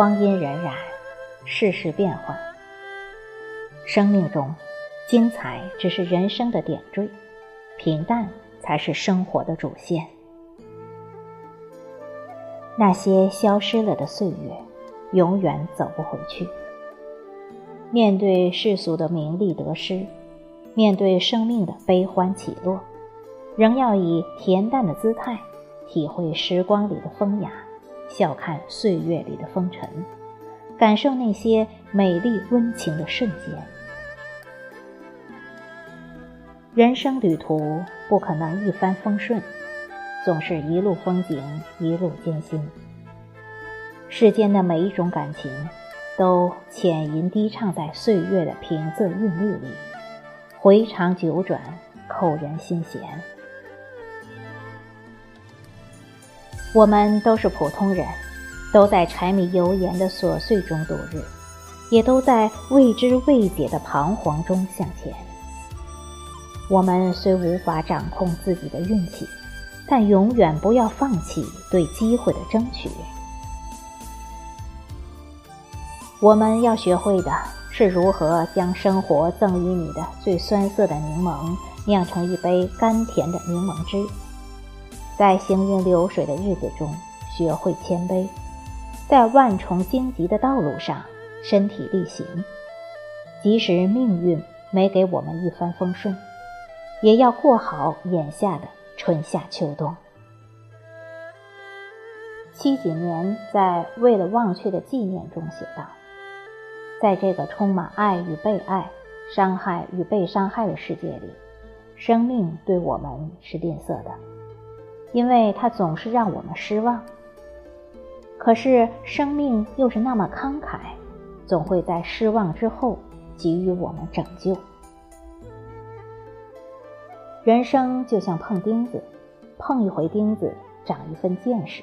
光阴荏苒，世事变幻。生命中，精彩只是人生的点缀，平淡才是生活的主线。那些消失了的岁月，永远走不回去。面对世俗的名利得失，面对生命的悲欢起落，仍要以恬淡的姿态，体会时光里的风雅，笑看岁月里的风尘，感受那些美丽温情的瞬间。人生旅途不可能一帆风顺，总是一路风景，一路艰辛。世间的每一种感情。都浅吟低唱在岁月的平仄韵律里，回肠九转，扣人心弦。我们都是普通人，都在柴米油盐的琐碎中度日，也都在未知未解的彷徨中向前。我们虽无法掌控自己的运气，但永远不要放弃对机会的争取。我们要学会的是如何将生活赠予你的最酸涩的柠檬酿成一杯甘甜的柠檬汁，在行云流水的日子中学会谦卑，在万重荆棘的道路上身体力行。即使命运没给我们一帆风顺，也要过好眼下的春夏秋冬。七几年在《为了忘却的纪念》中写道。在这个充满爱与被爱、伤害与被伤害的世界里，生命对我们是吝啬的，因为它总是让我们失望。可是生命又是那么慷慨，总会在失望之后给予我们拯救。人生就像碰钉子，碰一回钉子，长一分见识。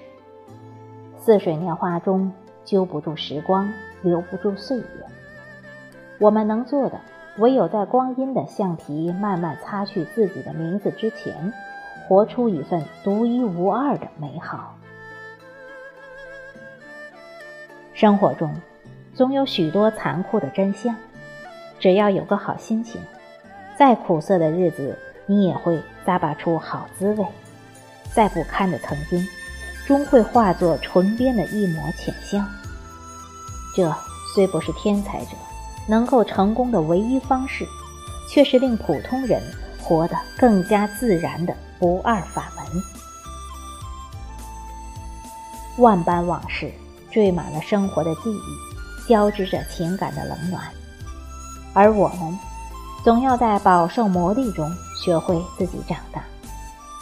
似水年华中，揪不住时光。留不住岁月，我们能做的，唯有在光阴的橡皮慢慢擦去自己的名字之前，活出一份独一无二的美好。生活中，总有许多残酷的真相，只要有个好心情，再苦涩的日子，你也会咂巴出好滋味；再不堪的曾经，终会化作唇边的一抹浅香。这虽不是天才者能够成功的唯一方式，却是令普通人活得更加自然的不二法门。万般往事缀满了生活的记忆，交织着情感的冷暖，而我们总要在饱受磨砺中学会自己长大，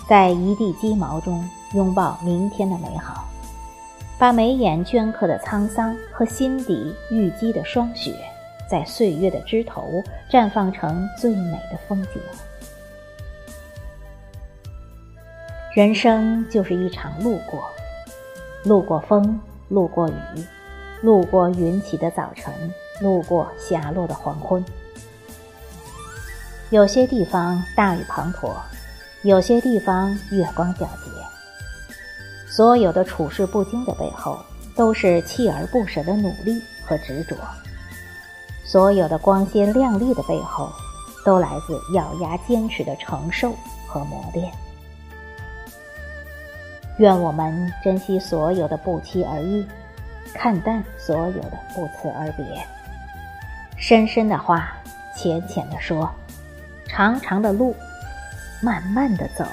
在一地鸡毛中拥抱明天的美好。把眉眼镌刻的沧桑和心底郁积的霜雪，在岁月的枝头绽放成最美的风景。人生就是一场路过，路过风，路过雨，路过云起的早晨，路过霞落的黄昏。有些地方大雨滂沱，有些地方月光皎洁。所有的处事不惊的背后，都是锲而不舍的努力和执着；所有的光鲜亮丽的背后，都来自咬牙坚持的承受和磨练。愿我们珍惜所有的不期而遇，看淡所有的不辞而别。深深的话，浅浅的说，长长的路，慢慢的走。